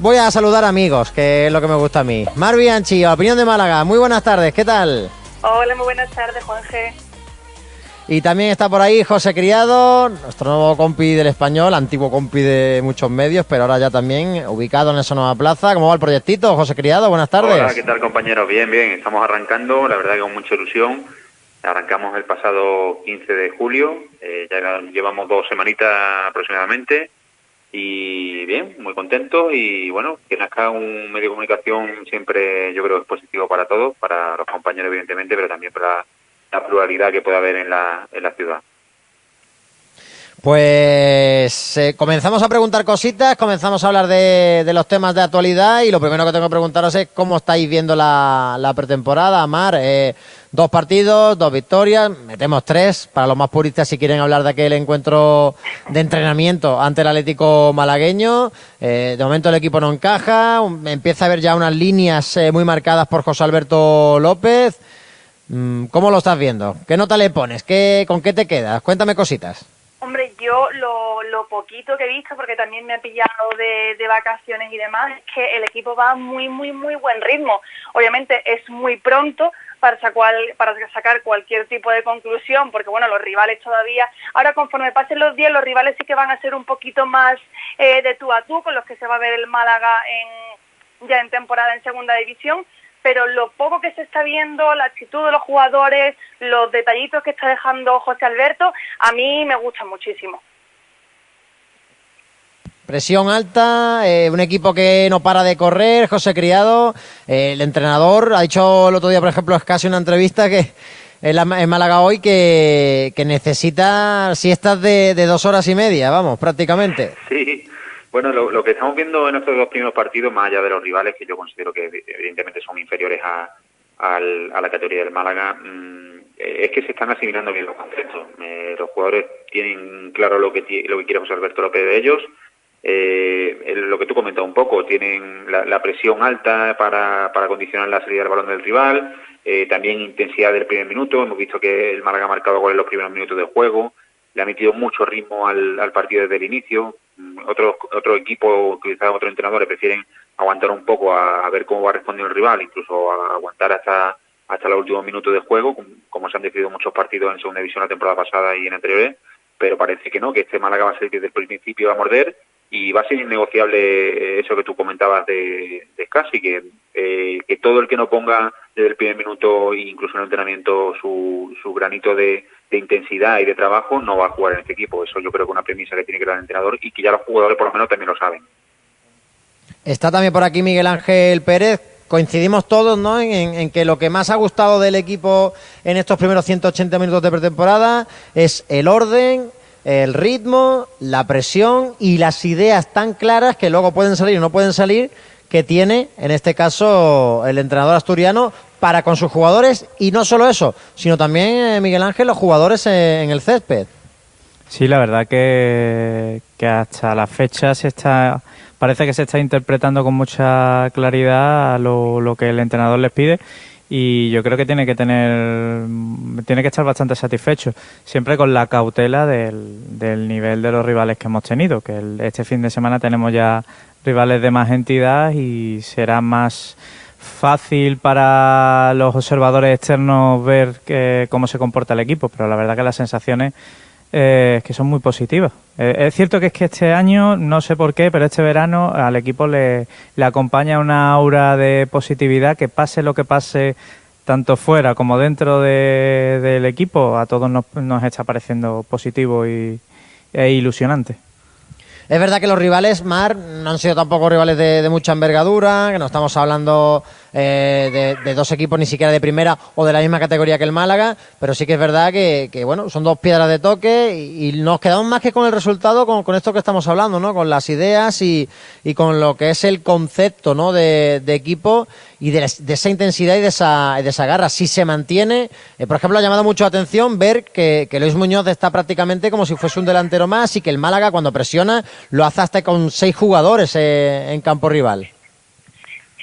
voy a saludar amigos, que es lo que me gusta a mí. Mar Bianchi, opinión de Málaga. Muy buenas tardes, ¿qué tal? Hola, muy buenas tardes, Juan G. Y también está por ahí José Criado, nuestro nuevo compi del español, antiguo compi de muchos medios, pero ahora ya también ubicado en esa nueva plaza. ¿Cómo va el proyectito, José Criado? Buenas tardes. Hola, ¿qué tal compañeros? Bien, bien, estamos arrancando, la verdad que con mucha ilusión. Arrancamos el pasado 15 de julio, eh, ya llevamos dos semanitas aproximadamente y bien, muy contentos y bueno, que nazca un medio de comunicación siempre yo creo es positivo para todos, para los compañeros evidentemente, pero también para la pluralidad que puede haber en la, en la ciudad. Pues eh, comenzamos a preguntar cositas, comenzamos a hablar de, los temas de actualidad y lo primero que tengo que preguntaros es cómo estáis viendo la, pretemporada, Mar. Eh, dos partidos, dos victorias, metemos tres para los más puristas si quieren hablar de aquel encuentro de entrenamiento ante el Atlético malagueño. Eh, de momento el equipo no encaja, empieza a haber ya unas líneas muy marcadas por José Alberto López. Mm, ¿Cómo lo estás viendo? ¿Qué nota le pones? ¿Qué, ¿Con qué te quedas? Cuéntame cositas. Yo lo, lo poquito que he visto, porque también me ha pillado de, de, vacaciones y demás, es que el equipo va muy, muy, muy buen ritmo. Obviamente es muy pronto para sacar, para sacar cualquier tipo de conclusión, porque bueno, los rivales todavía, ahora conforme pasen los días, los rivales sí que van a ser un poquito más eh, de tú a tú, con los que se va a ver el Málaga en, ya en temporada en segunda división, pero lo poco que se está viendo, la actitud de los jugadores, los detallitos que está dejando José Alberto, a mí me gustan muchísimo. Presión alta, eh, un equipo que no para de correr, José Criado, eh, el entrenador ha dicho el otro día, por ejemplo, es casi una entrevista que en, Málaga hoy que, que necesita siestas de, de dos horas y media, vamos, prácticamente. Sí, bueno, lo, que estamos viendo en estos dos primeros partidos, más allá de los rivales, que yo considero que evidentemente son inferiores a, la categoría del Málaga, mmm, es que se están asimilando bien los conceptos. Eh, los jugadores tienen claro lo que, lo que quiere José Alberto López de ellos. Eh, lo que tú comentas un poco, tienen la, la presión alta para, condicionar la salida del balón del rival, eh, también intensidad del primer minuto. Hemos visto que el Málaga ha marcado goles en los primeros minutos del juego, le ha metido mucho ritmo al partido desde el inicio. Otro, otro equipo, quizás otros entrenadores prefieren aguantar un poco a, a, ver cómo va respondiendo el rival, incluso a aguantar hasta, hasta los últimos minutos de juego, como, se han decidido muchos partidos en segunda división la temporada pasada y en anteriores, pero parece que no, que este Málaga va a ser desde el principio a morder y va a ser innegociable eso que tú comentabas de, de Scassi, que, eh, que todo el que no ponga desde el primer minuto, incluso en el entrenamiento, su, su granito de, de intensidad y de trabajo, no va a jugar en este equipo. Eso yo creo que es una premisa que tiene que dar el entrenador y que ya los jugadores por lo menos también lo saben. Está también por aquí Miguel Ángel Pérez. Coincidimos todos ¿no? en, que lo que más ha gustado del equipo en estos primeros 180 minutos de pretemporada es el orden, el ritmo, la presión y las ideas tan claras que luego pueden salir o no pueden salir que tiene, en este caso, el entrenador asturiano para con sus jugadores y no solo eso, sino también, eh, Miguel Ángel, los jugadores en el césped. Sí, la verdad que, que hasta la fecha se está parece que se está interpretando con mucha claridad lo, lo que el entrenador les pide y yo creo que tiene que tener tiene que estar bastante satisfecho siempre con la cautela del, del nivel de los rivales que hemos tenido que este fin de semana tenemos ya rivales de más entidad y será más fácil para los observadores externos ver que, cómo se comporta el equipo pero la verdad que las sensaciones eh, que son muy positivas. Eh, es cierto que es que este año, no sé por qué, pero este verano al equipo le, le acompaña una aura de positividad que pase lo que pase tanto fuera como dentro de, del equipo, a todos nos, nos está pareciendo positivo y, e ilusionante. Es verdad que los rivales, Mar, no han sido tampoco rivales de, de mucha envergadura, que no estamos hablando eh, de, dos equipos ni siquiera de primera o de la misma categoría que el Málaga, pero sí que es verdad que, bueno, son dos piedras de toque y, nos quedamos más que con el resultado, con, esto que estamos hablando, ¿no? Con las ideas y, con lo que es el concepto, ¿no? De, equipo y de, de, esa intensidad y de esa, de esa garra. Si se mantiene, eh, por ejemplo, ha llamado mucho la atención ver que, que Luis Muñoz está prácticamente como si fuese un delantero más y que el Málaga cuando presiona lo hace hasta con seis jugadores eh, en campo rival.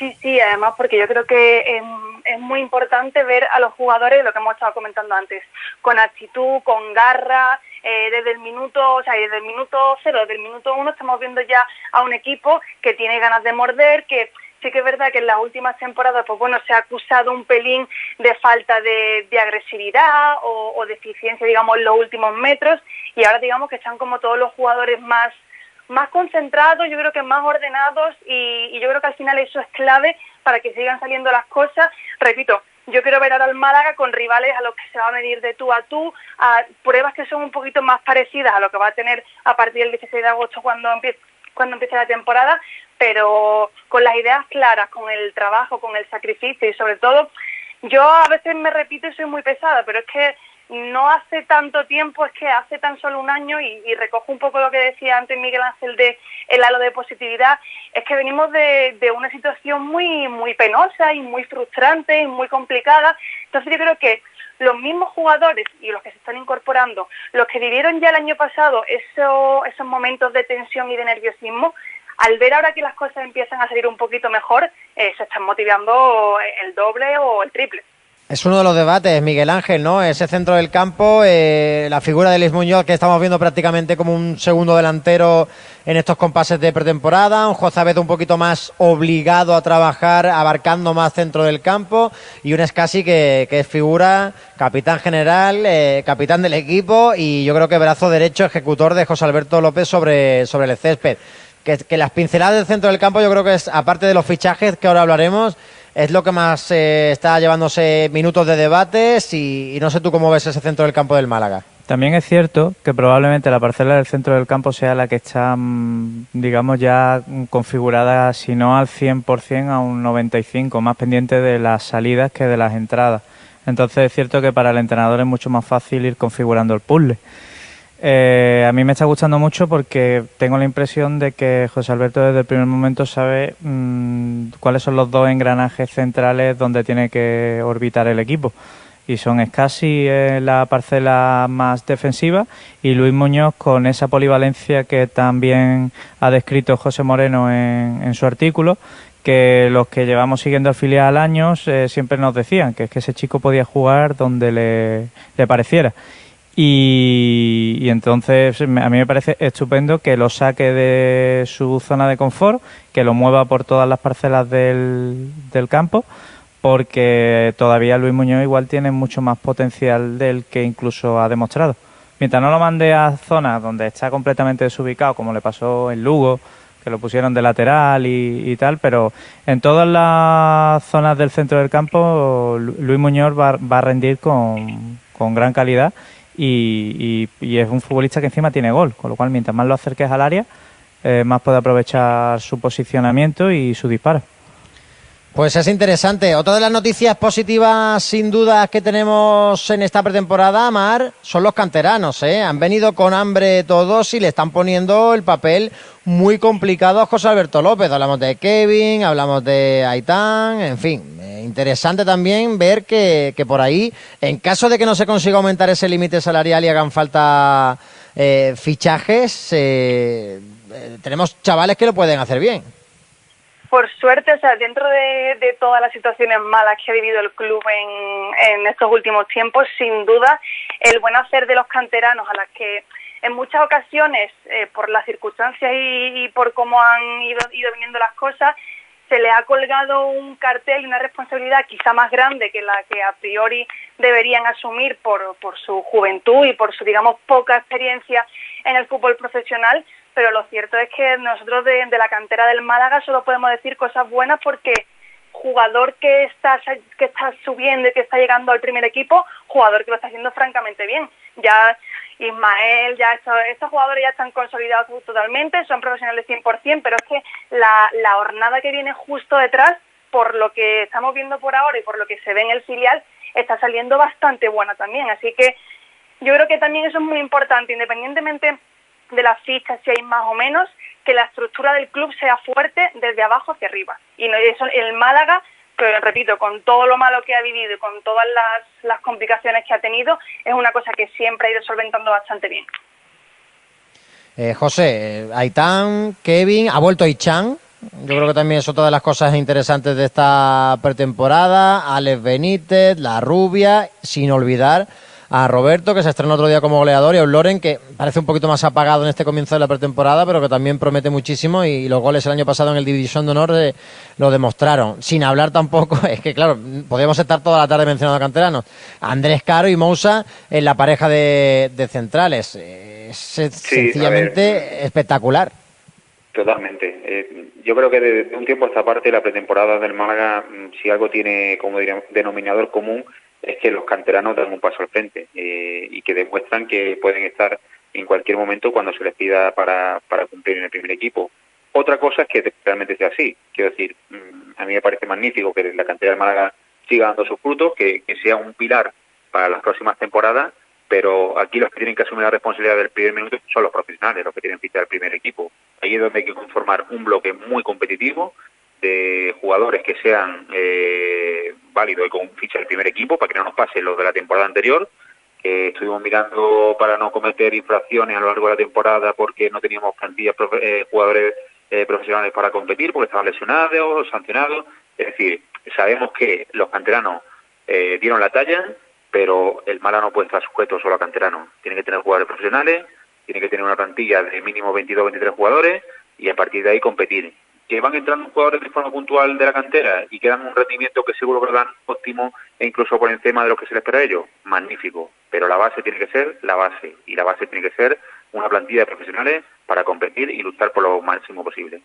Sí, sí, además porque yo creo que es, es, muy importante ver a los jugadores, lo que hemos estado comentando antes, con actitud, con garra, eh, desde el minuto, o sea, desde el minuto cero, desde el minuto uno estamos viendo ya a un equipo que tiene ganas de morder, que sí que es verdad que en las últimas temporadas, pues bueno, se ha acusado un pelín de falta de, agresividad o, o, de eficiencia, digamos, en los últimos metros, y ahora digamos que están como todos los jugadores más más concentrados, yo creo que más ordenados y, y yo creo que al final eso es clave para que sigan saliendo las cosas. Repito, yo quiero ver ahora al Málaga con rivales a los que se va a medir de tú a tú, a pruebas que son un poquito más parecidas a lo que va a tener a partir del 16 de agosto cuando empiece, cuando empiece la temporada, pero con las ideas claras, con el trabajo, con el sacrificio y sobre todo, yo a veces me repito y soy muy pesada, pero es que no hace tanto tiempo, es que hace tan solo un año, y, recojo un poco lo que decía antes Miguel Ángel de el halo de positividad, es que venimos de, de una situación muy, muy penosa y muy frustrante y muy complicada. Entonces yo creo que los mismos jugadores y los que se están incorporando, los que vivieron ya el año pasado esos, esos momentos de tensión y de nerviosismo, al ver ahora que las cosas empiezan a salir un poquito mejor, eh, se están motivando el doble o el triple. Es uno de los debates, Miguel Ángel, ¿no? Ese centro del campo, eh, la figura de Luis Muñoz, que estamos viendo prácticamente como un segundo delantero en estos compases de pretemporada, un Jozabed un poquito más obligado a trabajar, abarcando más centro del campo, y un Escasi que, que es figura, capitán general, eh, capitán del equipo, y yo creo que brazo derecho, ejecutor de José Alberto López sobre, sobre el césped. Que, que las pinceladas del centro del campo yo creo que es, aparte de los fichajes que ahora hablaremos, es lo que más eh, está llevándose minutos de debates y, no sé tú cómo ves ese centro del campo del Málaga. También es cierto que probablemente la parcela del centro del campo sea la que está, mm, digamos, ya configurada, si no al 100%, a un 95%, más pendiente de las salidas que de las entradas. Entonces es cierto que para el entrenador es mucho más fácil ir configurando el puzzle. Eh, a mí me está gustando mucho porque tengo la impresión de que José Alberto desde el primer momento sabe mm, cuáles son los dos engranajes centrales donde tiene que orbitar el equipo. Y son Escasi en la parcela más defensiva y Luis Muñoz con esa polivalencia que también ha descrito José Moreno en, su artículo, que los que llevamos siguiendo al filial años eh, siempre nos decían que es que ese chico podía jugar donde le pareciera y, entonces a mí me parece estupendo que lo saque de su zona de confort, que lo mueva por todas las parcelas del, del campo, porque todavía Luis Muñoz igual tiene mucho más potencial del que incluso ha demostrado. Mientras no lo mande a zonas donde está completamente desubicado, como le pasó en Lugo, que lo pusieron de lateral y, y, tal, pero en todas las zonas del centro del campo Luis Muñoz va, va a rendir con, con gran calidad y, es un futbolista que encima tiene gol, con lo cual mientras más lo acerques al área, eh, más puede aprovechar su posicionamiento y su disparo. Pues es interesante. Otra de las noticias positivas, sin duda, que tenemos en esta pretemporada, Mar, son los canteranos. ¿eh? Han venido con hambre todos y le están poniendo el papel muy complicado a José Alberto López. Hablamos de Kevin, hablamos de Aitán, en fin. Interesante también ver que, que, por ahí, en caso de que no se consiga aumentar ese límite salarial y hagan falta eh, fichajes, eh, tenemos chavales que lo pueden hacer bien. Por suerte, o sea, dentro de, todas las situaciones malas que ha vivido el club en, estos últimos tiempos, sin duda, el buen hacer de los canteranos, a las que en muchas ocasiones, eh, por las circunstancias y, por cómo han ido, ido viniendo las cosas, se le ha colgado un cartel y una responsabilidad quizá más grande que la que a priori deberían asumir por, por su juventud y por su, digamos, poca experiencia en el fútbol profesional, pero lo cierto es que nosotros de, la cantera del Málaga solo podemos decir cosas buenas porque jugador que está que está subiendo y que está llegando al primer equipo, jugador que lo está haciendo francamente bien. Ya Ismael, ya estos, jugadores ya están consolidados totalmente, son profesionales 100%, pero es que la, la hornada que viene justo detrás, por lo que estamos viendo por ahora y por lo que se ve en el filial, está saliendo bastante buena también. Así que yo creo que también eso es muy importante, independientemente de las fichas, si hay más o menos, que la estructura del club sea fuerte desde abajo hacia arriba. Y no, eso, el Málaga, que repito, con todo lo malo que ha vivido y con todas las, complicaciones que ha tenido, es una cosa que siempre ha ido solventando bastante bien. Eh, José, eh, Aitán, Kevin, ha vuelto Ichan. Yo creo que también es otra de las cosas interesantes de esta pretemporada. Alex Benítez, La Rubia, sin olvidar a Roberto, que se estrenó otro día como goleador, y a un Loren que parece un poquito más apagado en este comienzo de la pretemporada, pero que también promete muchísimo y, los goles el año pasado en el División de Honor eh, lo demostraron. Sin hablar tampoco, es que claro, podríamos estar toda la tarde mencionando a canteranos. Andrés Caro y Moussa en la pareja de, centrales. Es sencillamente espectacular. Totalmente. Eh, yo creo que desde un tiempo a esta parte la pretemporada del Málaga, mm, si algo tiene como diríamos, denominador común, es que los canteranos dan un paso al frente eh, y que demuestran que pueden estar en cualquier momento cuando se les pida para, para cumplir en el primer equipo. Otra cosa es que realmente sea así. Quiero decir, mm, a mí me parece magnífico que la cantera del Málaga siga dando sus frutos, que, sea un pilar para las próximas temporadas pero aquí los que tienen que asumir la responsabilidad del primer minuto son los profesionales, los que tienen que fichar el primer equipo. Ahí es donde hay que conformar un bloque muy competitivo de jugadores que sean eh, válidos y con ficha del primer equipo para que no nos pase los de la temporada anterior, que estuvimos mirando para no cometer infracciones a lo largo de la temporada porque no teníamos plantillas eh, jugadores eh, profesionales para competir porque estaban lesionados o sancionados. Es decir, sabemos que los canteranos eh, dieron la talla, pero el Mala no puede estar sujeto solo a canteranos. Tiene que tener jugadores profesionales, tiene que tener una plantilla de mínimo 22 o 23 jugadores y a partir de ahí competir. Que van entrando jugadores de forma puntual de la cantera y que dan un rendimiento que seguro que dan óptimo e incluso por encima de lo que se les espera a ellos, magnífico. Pero la base tiene que ser la base y la base tiene que ser una plantilla de profesionales para competir y luchar por lo máximo posible.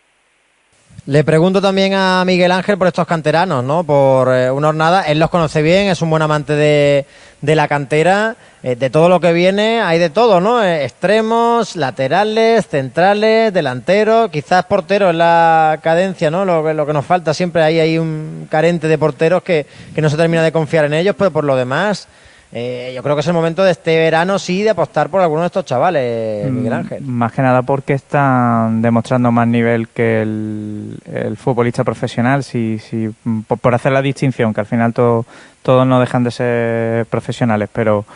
Le pregunto también a Miguel Ángel por estos canteranos, ¿no? Por eh, una jornada. Él los conoce bien, es un buen amante de, de la cantera. Eh, de todo lo que viene, hay de todo, ¿no? Eh, extremos, laterales, centrales, delanteros, quizás porteros la cadencia, ¿no? Lo, lo que nos falta siempre, ahí hay un carente de porteros que, que no se termina de confiar en ellos, pero por lo demás eh, yo creo que es el momento de este verano, sí, de apostar por alguno de estos chavales, mm, Miguel Ángel. Más que nada porque están demostrando más nivel que el, futbolista profesional, si, si, por, hacer la distinción, que al final todos no dejan de ser profesionales, pero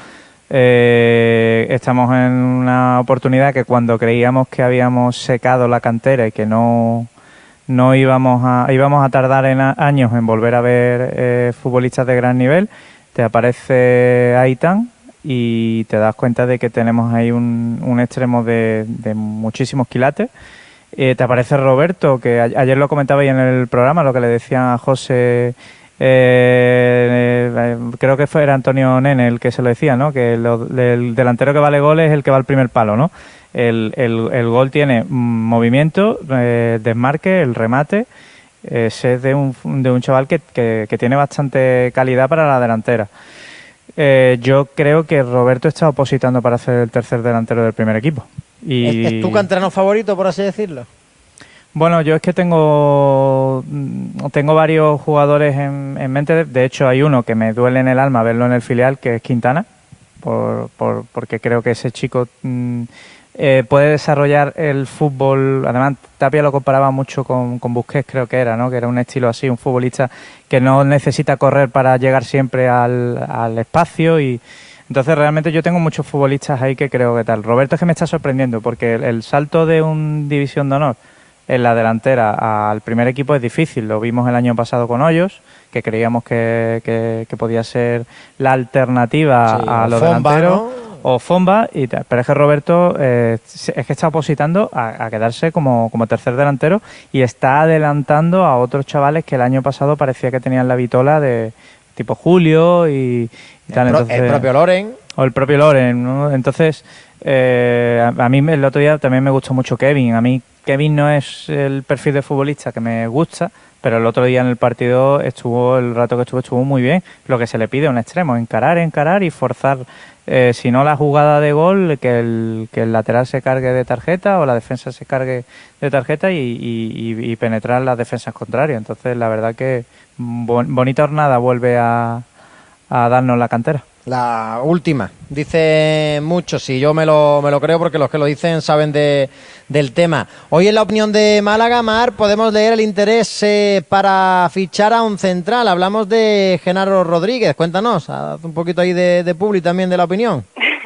eh, estamos en una oportunidad que cuando creíamos que habíamos secado la cantera y que no no íbamos a íbamos a tardar en años en volver a ver eh, futbolistas de gran nivel te aparece Aitan y te das cuenta de que tenemos ahí un, un extremo de, muchísimos quilates. Eh, te aparece Roberto, que ayer lo comentaba ahí en el programa, lo que le decía a José, eh, eh, creo que fue era Antonio Nene el que se lo decía, ¿no? Que el delantero que vale gol es el que va al primer palo, ¿no? El, el, gol tiene movimiento, desmarque, el remate es de un, de un chaval que, que, tiene bastante calidad para la delantera. Eh, yo creo que Roberto está opositando para ser el tercer delantero del primer equipo. Y... ¿Es, tu canterano favorito, por así decirlo? Bueno, yo es que tengo, mm, tengo varios jugadores en, en, mente. De hecho, hay uno que me duele en el alma verlo en el filial, que es Quintana, por, por, porque creo que ese chico mm, eh, puede desarrollar el fútbol. Además, Tapia lo comparaba mucho con, con Busquets, creo que era, ¿no? Que era un estilo así, un futbolista que no necesita correr para llegar siempre al, al espacio y. Entonces, realmente yo tengo muchos futbolistas ahí que creo que tal. Roberto es que me está sorprendiendo porque el, salto de un división de honor en la delantera al primer equipo es difícil. Lo vimos el año pasado con Hoyos, que creíamos que, que, podía ser la alternativa a los delanteros o Fomba, y pero es que Roberto eh, es que está opositando a, quedarse como, como, tercer delantero y está adelantando a otros chavales que el año pasado parecía que tenían la vitola de tipo Julio y, tal. el propio Loren. O el propio Loren, ¿no? Entonces, eh, a, mí el otro día también me gustó mucho Kevin. A mí Kevin no es el perfil de futbolista que me gusta, pero el otro día en el partido estuvo, el rato que estuvo, estuvo muy bien. Lo que se le pide a un extremo, encarar, encarar y forzar eh, si no la jugada de gol, que el, que el lateral se cargue de tarjeta o la defensa se cargue de tarjeta y, penetrar las defensas contrarias. Entonces, la verdad que bonita jornada vuelve a, a darnos la cantera. La última, dice muchos, y yo me lo, me lo creo porque los que lo dicen saben de, del tema. Hoy en la opinión de Málaga, Mar, podemos leer el interés eh, para fichar a un central. Hablamos de Genaro Rodríguez, cuéntanos, haz un poquito ahí de, de publi también de la opinión.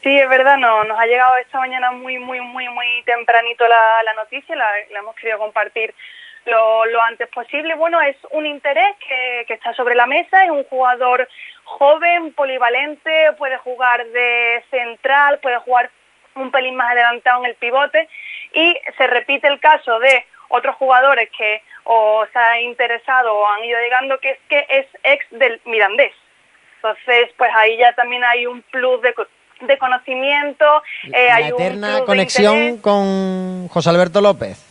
Sí, es verdad, no, nos ha llegado esta mañana muy, muy, muy, muy tempranito la, la noticia, la, la hemos querido compartir lo, lo, antes posible. Bueno, es un interés que, que está sobre la mesa, es un jugador joven, polivalente, puede jugar de central, puede jugar un pelín más adelantado en el pivote y se repite el caso de otros jugadores que o se ha interesado o han ido llegando que es que es ex del Mirandés. Entonces, pues ahí ya también hay un plus de, de conocimiento, eh, hay eterna conexión con José Alberto López.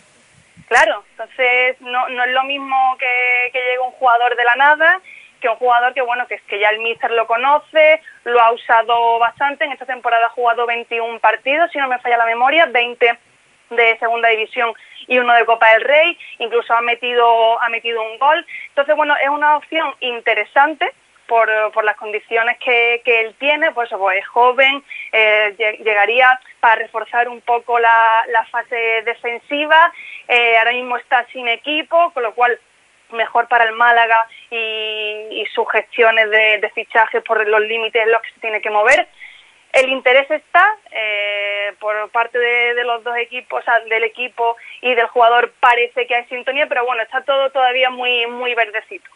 Claro, entonces no, no es lo mismo que, que llegue un jugador de la nada que un jugador que bueno que, que ya el míster lo conoce, lo ha usado bastante, en esta temporada ha jugado 21 partidos, si no me falla la memoria, 20 de segunda división y uno de Copa del Rey, incluso ha metido, ha metido un gol. Entonces, bueno, es una opción interesante por, por las condiciones que, que él tiene, pues, pues es joven, eh, llegaría para reforzar un poco la, la fase defensiva, eh, ahora mismo está sin equipo, con lo cual mejor para el Málaga y, y gestiones de, de fichajes por los límites en los que se tiene que mover. El interés está eh, por parte de, los dos equipos, o sea, del equipo y del jugador parece que hay sintonía, pero bueno, está todo todavía muy muy verdecito.